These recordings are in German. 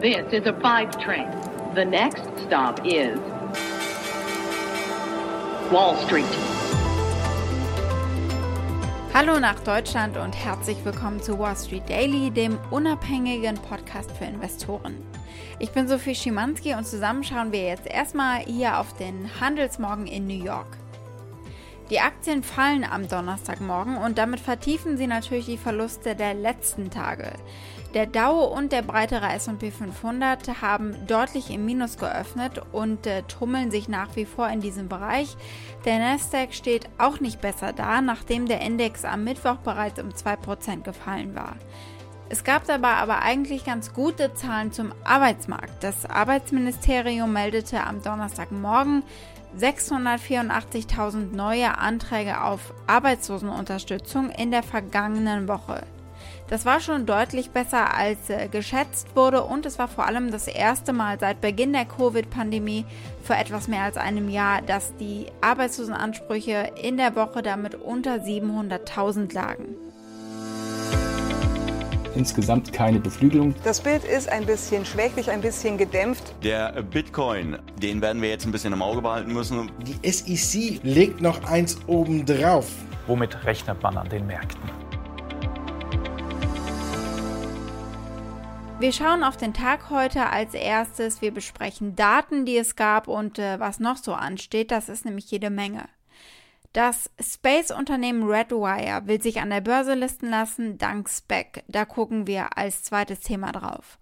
This is a five train. The next stop is Wall Street. Hallo nach Deutschland und herzlich willkommen zu Wall Street Daily, dem unabhängigen Podcast für Investoren. Ich bin Sophie Schimanski und zusammen schauen wir jetzt erstmal hier auf den Handelsmorgen in New York. Die Aktien fallen am Donnerstagmorgen und damit vertiefen sie natürlich die Verluste der letzten Tage. Der Dow und der breitere S&P 500 haben deutlich im Minus geöffnet und äh, tummeln sich nach wie vor in diesem Bereich. Der Nasdaq steht auch nicht besser da, nachdem der Index am Mittwoch bereits um 2% gefallen war. Es gab dabei aber eigentlich ganz gute Zahlen zum Arbeitsmarkt. Das Arbeitsministerium meldete am Donnerstagmorgen 684.000 neue Anträge auf Arbeitslosenunterstützung in der vergangenen Woche. Das war schon deutlich besser als äh, geschätzt wurde und es war vor allem das erste Mal seit Beginn der Covid-Pandemie für etwas mehr als einem Jahr, dass die Arbeitslosenansprüche in der Woche damit unter 700.000 lagen insgesamt keine Beflügelung. Das Bild ist ein bisschen schwächlich, ein bisschen gedämpft. Der Bitcoin, den werden wir jetzt ein bisschen im Auge behalten müssen. Die SEC legt noch eins obendrauf. Womit rechnet man an den Märkten? Wir schauen auf den Tag heute als erstes. Wir besprechen Daten, die es gab und äh, was noch so ansteht. Das ist nämlich jede Menge. Das Space-Unternehmen Redwire will sich an der Börse listen lassen, dank SPEC. Da gucken wir als zweites Thema drauf.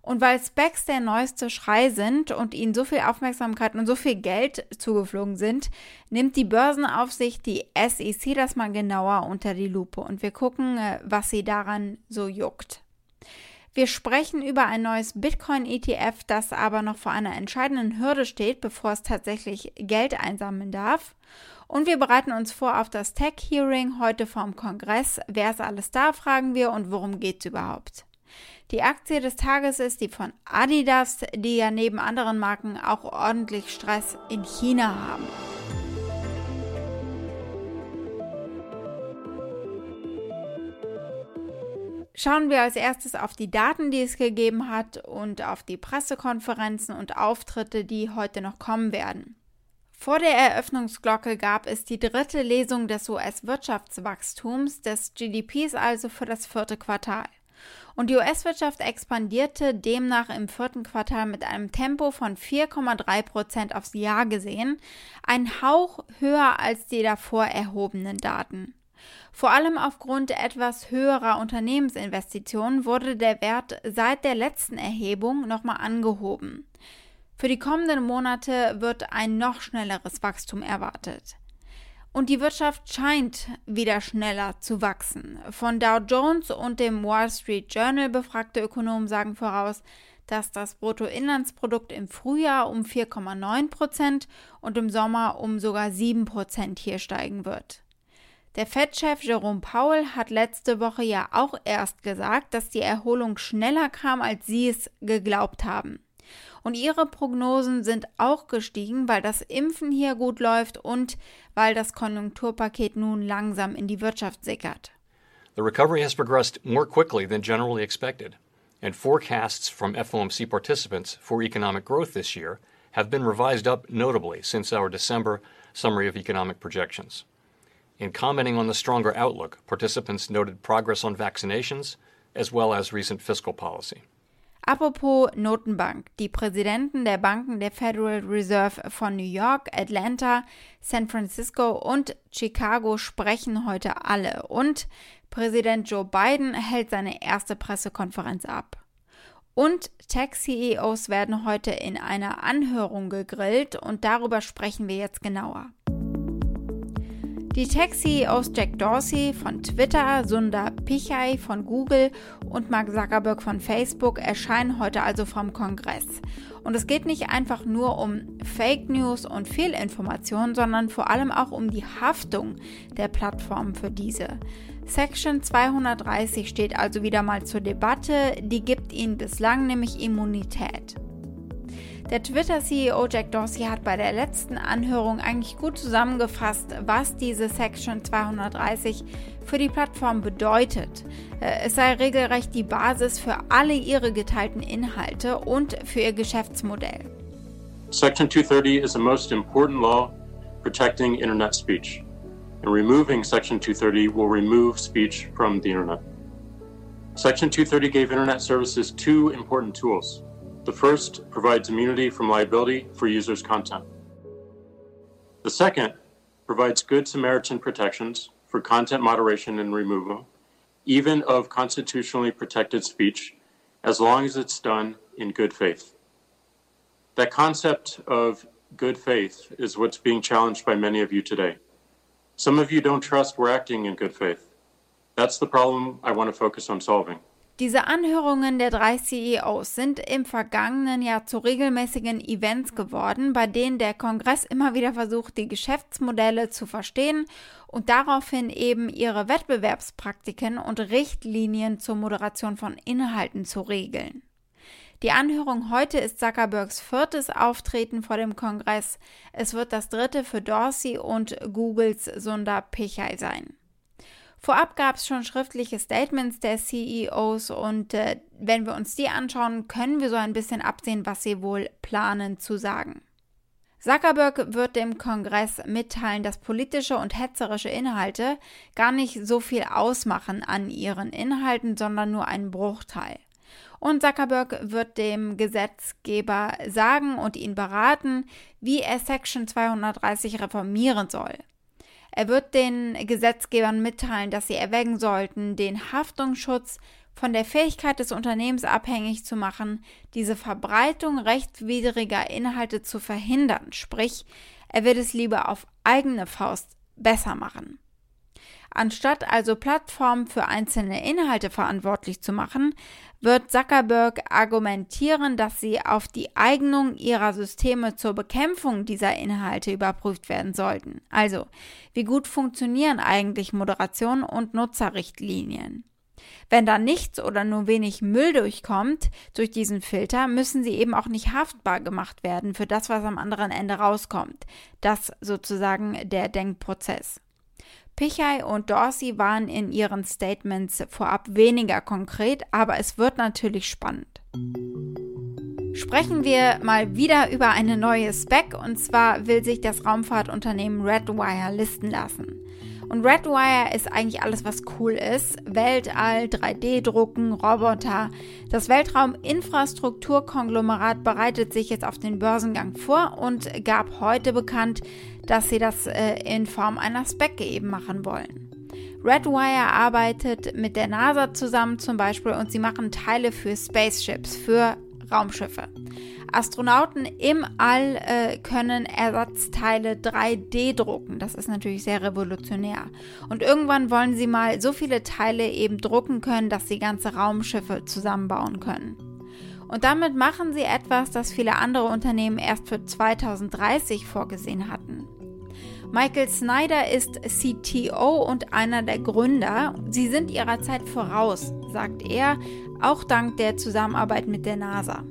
Und weil Specs der neueste Schrei sind und ihnen so viel Aufmerksamkeit und so viel Geld zugeflogen sind, nimmt die Börsenaufsicht die SEC das mal genauer unter die Lupe und wir gucken, äh, was sie daran so juckt. Wir sprechen über ein neues Bitcoin-ETF, das aber noch vor einer entscheidenden Hürde steht, bevor es tatsächlich Geld einsammeln darf. Und wir bereiten uns vor auf das Tech-Hearing heute vom Kongress. Wer ist alles da, fragen wir und worum geht es überhaupt? Die Aktie des Tages ist die von Adidas, die ja neben anderen Marken auch ordentlich Stress in China haben. Schauen wir als erstes auf die Daten, die es gegeben hat und auf die Pressekonferenzen und Auftritte, die heute noch kommen werden. Vor der Eröffnungsglocke gab es die dritte Lesung des US-Wirtschaftswachstums, des GDPs also für das vierte Quartal. Und die US-Wirtschaft expandierte demnach im vierten Quartal mit einem Tempo von 4,3 Prozent aufs Jahr gesehen, ein Hauch höher als die davor erhobenen Daten. Vor allem aufgrund etwas höherer Unternehmensinvestitionen wurde der Wert seit der letzten Erhebung nochmal angehoben. Für die kommenden Monate wird ein noch schnelleres Wachstum erwartet. Und die Wirtschaft scheint wieder schneller zu wachsen. Von Dow Jones und dem Wall Street Journal befragte Ökonomen sagen voraus, dass das Bruttoinlandsprodukt im Frühjahr um 4,9 Prozent und im Sommer um sogar 7 Prozent hier steigen wird. Der Fed-Chef Jerome Powell hat letzte Woche ja auch erst gesagt, dass die Erholung schneller kam, als sie es geglaubt haben. Und ihre Prognosen sind auch gestiegen, weil das Impfen hier gut läuft und weil das Konjunkturpaket nun langsam in die Wirtschaft sickert. The recovery has progressed more quickly than generally expected, and forecasts from FOMC participants for economic growth this year have been revised up notably since our December summary of economic projections. In commenting on the stronger outlook, participants noted progress on vaccinations as well as recent fiscal policy. Apropos Notenbank. Die Präsidenten der Banken der Federal Reserve von New York, Atlanta, San Francisco und Chicago sprechen heute alle und Präsident Joe Biden hält seine erste Pressekonferenz ab. Und Tech-CEOs werden heute in einer Anhörung gegrillt und darüber sprechen wir jetzt genauer. Die Tech-CEOs Jack Dorsey von Twitter, Sundar Pichai von Google und Mark Zuckerberg von Facebook erscheinen heute also vom Kongress. Und es geht nicht einfach nur um Fake News und Fehlinformationen, sondern vor allem auch um die Haftung der Plattformen für diese. Section 230 steht also wieder mal zur Debatte, die gibt ihnen bislang nämlich Immunität. Der Twitter-CEO Jack Dorsey hat bei der letzten Anhörung eigentlich gut zusammengefasst, was diese Section 230 für die Plattform bedeutet. Äh, es sei regelrecht die Basis für alle ihre geteilten Inhalte und für ihr Geschäftsmodell. Section 230 is the most important law protecting internet speech. And removing Section 230 will remove speech from the internet. Section 230 gave internet services two important tools. The first provides immunity from liability for users' content. The second provides good Samaritan protections for content moderation and removal, even of constitutionally protected speech, as long as it's done in good faith. That concept of good faith is what's being challenged by many of you today. Some of you don't trust we're acting in good faith. That's the problem I want to focus on solving. Diese Anhörungen der drei CEOs sind im vergangenen Jahr zu regelmäßigen Events geworden, bei denen der Kongress immer wieder versucht, die Geschäftsmodelle zu verstehen und daraufhin eben ihre Wettbewerbspraktiken und Richtlinien zur Moderation von Inhalten zu regeln. Die Anhörung heute ist Zuckerbergs viertes Auftreten vor dem Kongress. Es wird das dritte für Dorsey und Googles Sundar Pichai sein. Vorab gab es schon schriftliche Statements der CEOs und äh, wenn wir uns die anschauen, können wir so ein bisschen absehen, was sie wohl planen zu sagen. Zuckerberg wird dem Kongress mitteilen, dass politische und hetzerische Inhalte gar nicht so viel ausmachen an ihren Inhalten, sondern nur einen Bruchteil. Und Zuckerberg wird dem Gesetzgeber sagen und ihn beraten, wie er Section 230 reformieren soll. Er wird den Gesetzgebern mitteilen, dass sie erwägen sollten, den Haftungsschutz von der Fähigkeit des Unternehmens abhängig zu machen, diese Verbreitung rechtswidriger Inhalte zu verhindern. Sprich, er wird es lieber auf eigene Faust besser machen. Anstatt also Plattformen für einzelne Inhalte verantwortlich zu machen, wird Zuckerberg argumentieren, dass sie auf die Eignung ihrer Systeme zur Bekämpfung dieser Inhalte überprüft werden sollten. Also, wie gut funktionieren eigentlich Moderation und Nutzerrichtlinien? Wenn da nichts oder nur wenig Müll durchkommt durch diesen Filter, müssen sie eben auch nicht haftbar gemacht werden für das, was am anderen Ende rauskommt. Das sozusagen der Denkprozess. Pichai und Dorsey waren in ihren Statements vorab weniger konkret, aber es wird natürlich spannend. Sprechen wir mal wieder über eine neue Spec und zwar will sich das Raumfahrtunternehmen Redwire listen lassen. Und Redwire ist eigentlich alles, was cool ist. Weltall, 3D-Drucken, Roboter. Das Weltrauminfrastrukturkonglomerat bereitet sich jetzt auf den Börsengang vor und gab heute bekannt, dass sie das äh, in Form einer Spec eben machen wollen. Redwire arbeitet mit der NASA zusammen zum Beispiel und sie machen Teile für Spaceships, für Raumschiffe. Astronauten im All äh, können Ersatzteile 3D drucken. Das ist natürlich sehr revolutionär. Und irgendwann wollen sie mal so viele Teile eben drucken können, dass sie ganze Raumschiffe zusammenbauen können. Und damit machen sie etwas, das viele andere Unternehmen erst für 2030 vorgesehen hatten. Michael Snyder ist CTO und einer der Gründer. Sie sind ihrer Zeit voraus, sagt er, auch dank der Zusammenarbeit mit der NASA.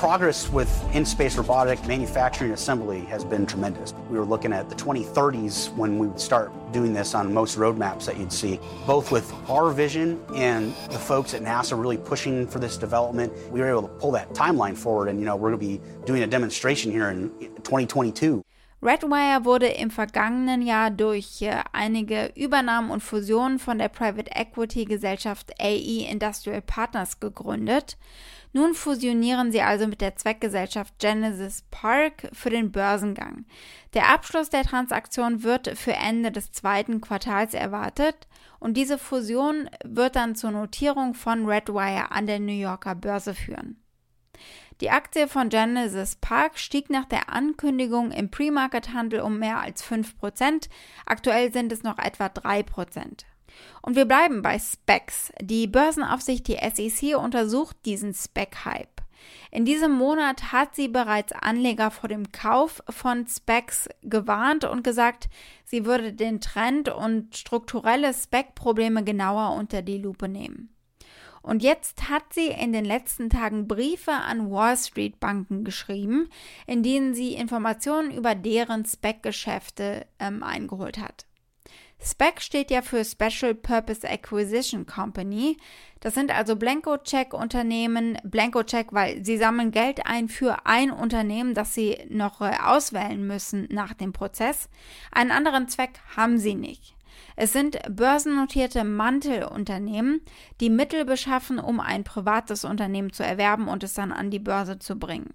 Progress with in-space robotic manufacturing assembly has been tremendous. We were looking at the 2030s when we would start doing this on most roadmaps that you'd see. Both with our vision and the folks at NASA really pushing for this development, we were able to pull that timeline forward and you know, we're going to be doing a demonstration here in 2022. Redwire wurde im vergangenen Jahr durch äh, einige Übernahmen und Fusionen von der Private Equity Gesellschaft AE Industrial Partners gegründet. Nun fusionieren sie also mit der Zweckgesellschaft Genesis Park für den Börsengang. Der Abschluss der Transaktion wird für Ende des zweiten Quartals erwartet und diese Fusion wird dann zur Notierung von Redwire an der New Yorker Börse führen. Die Aktie von Genesis Park stieg nach der Ankündigung im Pre-Market-Handel um mehr als 5%. Aktuell sind es noch etwa 3%. Und wir bleiben bei Specs. Die Börsenaufsicht, die SEC, untersucht diesen Spec-Hype. In diesem Monat hat sie bereits Anleger vor dem Kauf von Specs gewarnt und gesagt, sie würde den Trend und strukturelle Spec-Probleme genauer unter die Lupe nehmen. Und jetzt hat sie in den letzten Tagen Briefe an Wall Street Banken geschrieben, in denen sie Informationen über deren Spec-Geschäfte ähm, eingeholt hat. SPAC steht ja für Special Purpose Acquisition Company. Das sind also Blanko-Check-Unternehmen. Blanko-Check, weil sie sammeln Geld ein für ein Unternehmen, das sie noch äh, auswählen müssen nach dem Prozess. Einen anderen Zweck haben sie nicht. Es sind börsennotierte Mantelunternehmen, die Mittel beschaffen, um ein privates Unternehmen zu erwerben und es dann an die Börse zu bringen.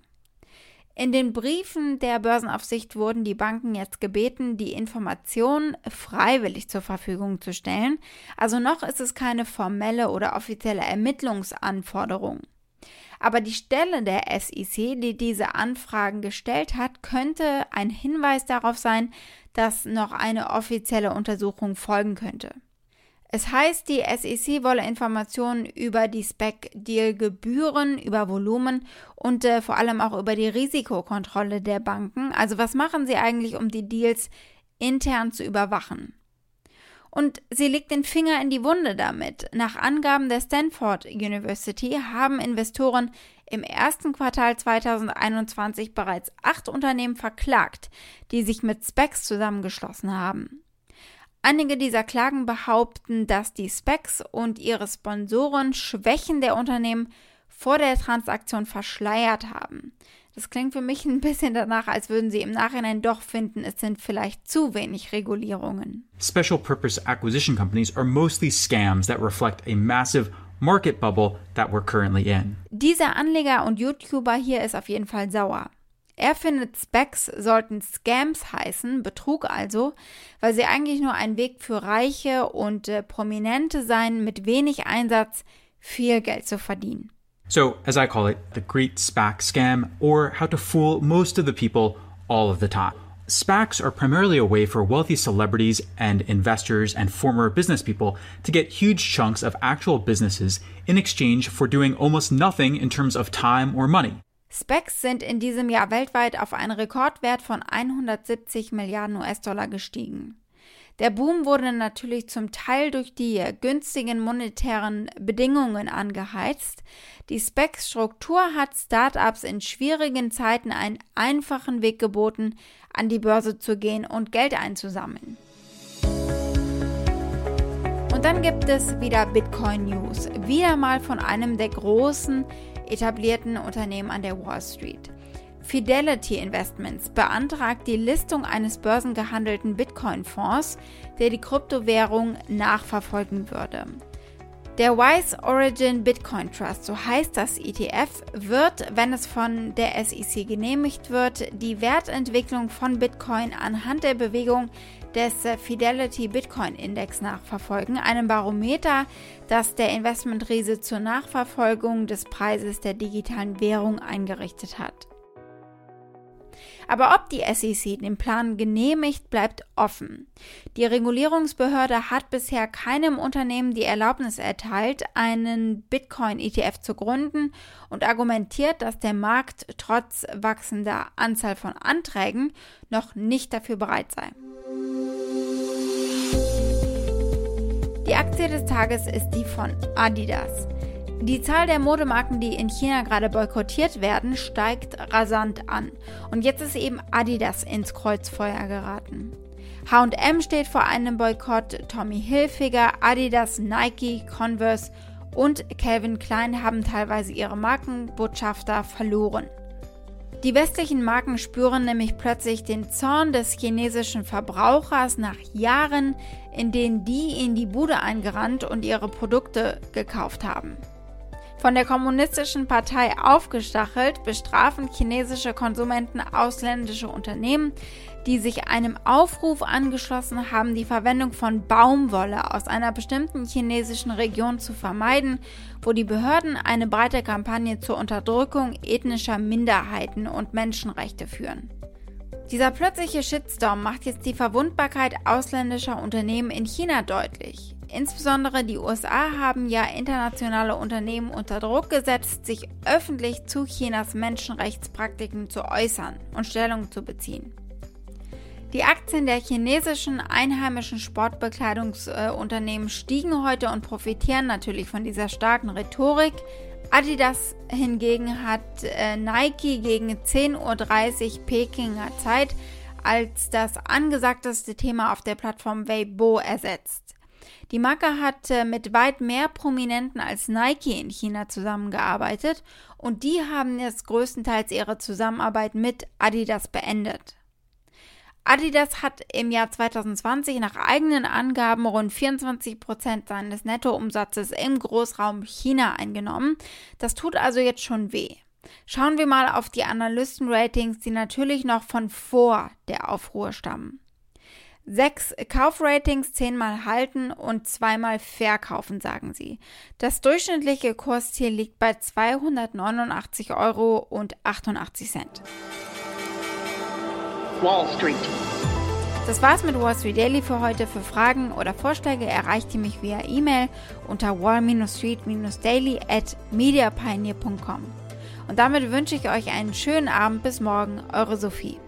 In den Briefen der Börsenaufsicht wurden die Banken jetzt gebeten, die Informationen freiwillig zur Verfügung zu stellen. Also noch ist es keine formelle oder offizielle Ermittlungsanforderung. Aber die Stelle der SEC, die diese Anfragen gestellt hat, könnte ein Hinweis darauf sein, dass noch eine offizielle Untersuchung folgen könnte. Es heißt, die SEC wolle Informationen über die Spec-Deal-Gebühren, über Volumen und äh, vor allem auch über die Risikokontrolle der Banken. Also was machen sie eigentlich, um die Deals intern zu überwachen? Und sie legt den Finger in die Wunde damit. Nach Angaben der Stanford University haben Investoren im ersten Quartal 2021 bereits acht Unternehmen verklagt, die sich mit Specs zusammengeschlossen haben. Einige dieser Klagen behaupten, dass die Specs und ihre Sponsoren Schwächen der Unternehmen vor der Transaktion verschleiert haben. Das klingt für mich ein bisschen danach, als würden sie im Nachhinein doch finden, es sind vielleicht zu wenig Regulierungen. Special purpose acquisition companies are mostly scams that reflect a massive market bubble that we're currently in. Dieser Anleger und YouTuber hier ist auf jeden Fall sauer. Er findet, Specs sollten Scams heißen, Betrug also, weil sie eigentlich nur ein Weg für Reiche und äh, Prominente seien, mit wenig Einsatz viel Geld zu verdienen. So, as I call it, the great SPAC scam, or how to fool most of the people all of the time. SPACs are primarily a way for wealthy celebrities and investors and former business people to get huge chunks of actual businesses in exchange for doing almost nothing in terms of time or money. Specs sind in diesem Jahr weltweit auf einen Rekordwert von 170 Milliarden US-Dollar gestiegen. Der Boom wurde natürlich zum Teil durch die günstigen monetären Bedingungen angeheizt. Die Specs-Struktur hat Startups in schwierigen Zeiten einen einfachen Weg geboten, an die Börse zu gehen und Geld einzusammeln. Und dann gibt es wieder Bitcoin News, wieder mal von einem der großen etablierten Unternehmen an der Wall Street. Fidelity Investments beantragt die Listung eines börsengehandelten Bitcoin-Fonds, der die Kryptowährung nachverfolgen würde. Der Wise Origin Bitcoin Trust, so heißt das ETF, wird, wenn es von der SEC genehmigt wird, die Wertentwicklung von Bitcoin anhand der Bewegung des Fidelity Bitcoin Index nachverfolgen, einem Barometer, das der Investmentriese zur Nachverfolgung des Preises der digitalen Währung eingerichtet hat. Aber ob die SEC den Plan genehmigt, bleibt offen. Die Regulierungsbehörde hat bisher keinem Unternehmen die Erlaubnis erteilt, einen Bitcoin-ETF zu gründen und argumentiert, dass der Markt trotz wachsender Anzahl von Anträgen noch nicht dafür bereit sei. Die Aktie des Tages ist die von Adidas. Die Zahl der Modemarken, die in China gerade boykottiert werden, steigt rasant an. Und jetzt ist eben Adidas ins Kreuzfeuer geraten. HM steht vor einem Boykott, Tommy Hilfiger, Adidas, Nike, Converse und Calvin Klein haben teilweise ihre Markenbotschafter verloren. Die westlichen Marken spüren nämlich plötzlich den Zorn des chinesischen Verbrauchers nach Jahren, in denen die in die Bude eingerannt und ihre Produkte gekauft haben. Von der kommunistischen Partei aufgestachelt bestrafen chinesische Konsumenten ausländische Unternehmen, die sich einem Aufruf angeschlossen haben, die Verwendung von Baumwolle aus einer bestimmten chinesischen Region zu vermeiden, wo die Behörden eine breite Kampagne zur Unterdrückung ethnischer Minderheiten und Menschenrechte führen. Dieser plötzliche Shitstorm macht jetzt die Verwundbarkeit ausländischer Unternehmen in China deutlich. Insbesondere die USA haben ja internationale Unternehmen unter Druck gesetzt, sich öffentlich zu Chinas Menschenrechtspraktiken zu äußern und Stellung zu beziehen. Die Aktien der chinesischen einheimischen Sportbekleidungsunternehmen stiegen heute und profitieren natürlich von dieser starken Rhetorik. Adidas hingegen hat äh, Nike gegen 10.30 Uhr Pekinger Zeit als das angesagteste Thema auf der Plattform Weibo ersetzt. Die Marke hat äh, mit weit mehr Prominenten als Nike in China zusammengearbeitet und die haben jetzt größtenteils ihre Zusammenarbeit mit Adidas beendet. Adidas hat im Jahr 2020 nach eigenen Angaben rund 24 Prozent seines Nettoumsatzes im Großraum China eingenommen. Das tut also jetzt schon weh. Schauen wir mal auf die Analystenratings, die natürlich noch von vor der Aufruhr stammen. Sechs Kaufratings, zehnmal halten und zweimal verkaufen, sagen sie. Das durchschnittliche Kursziel liegt bei 289 Euro und 88 Cent. Wall Street. Das war's mit Wall Street Daily für heute. Für Fragen oder Vorschläge erreicht ihr mich via E-Mail unter wall-street-daily at mediapioneer.com. Und damit wünsche ich euch einen schönen Abend. Bis morgen, eure Sophie.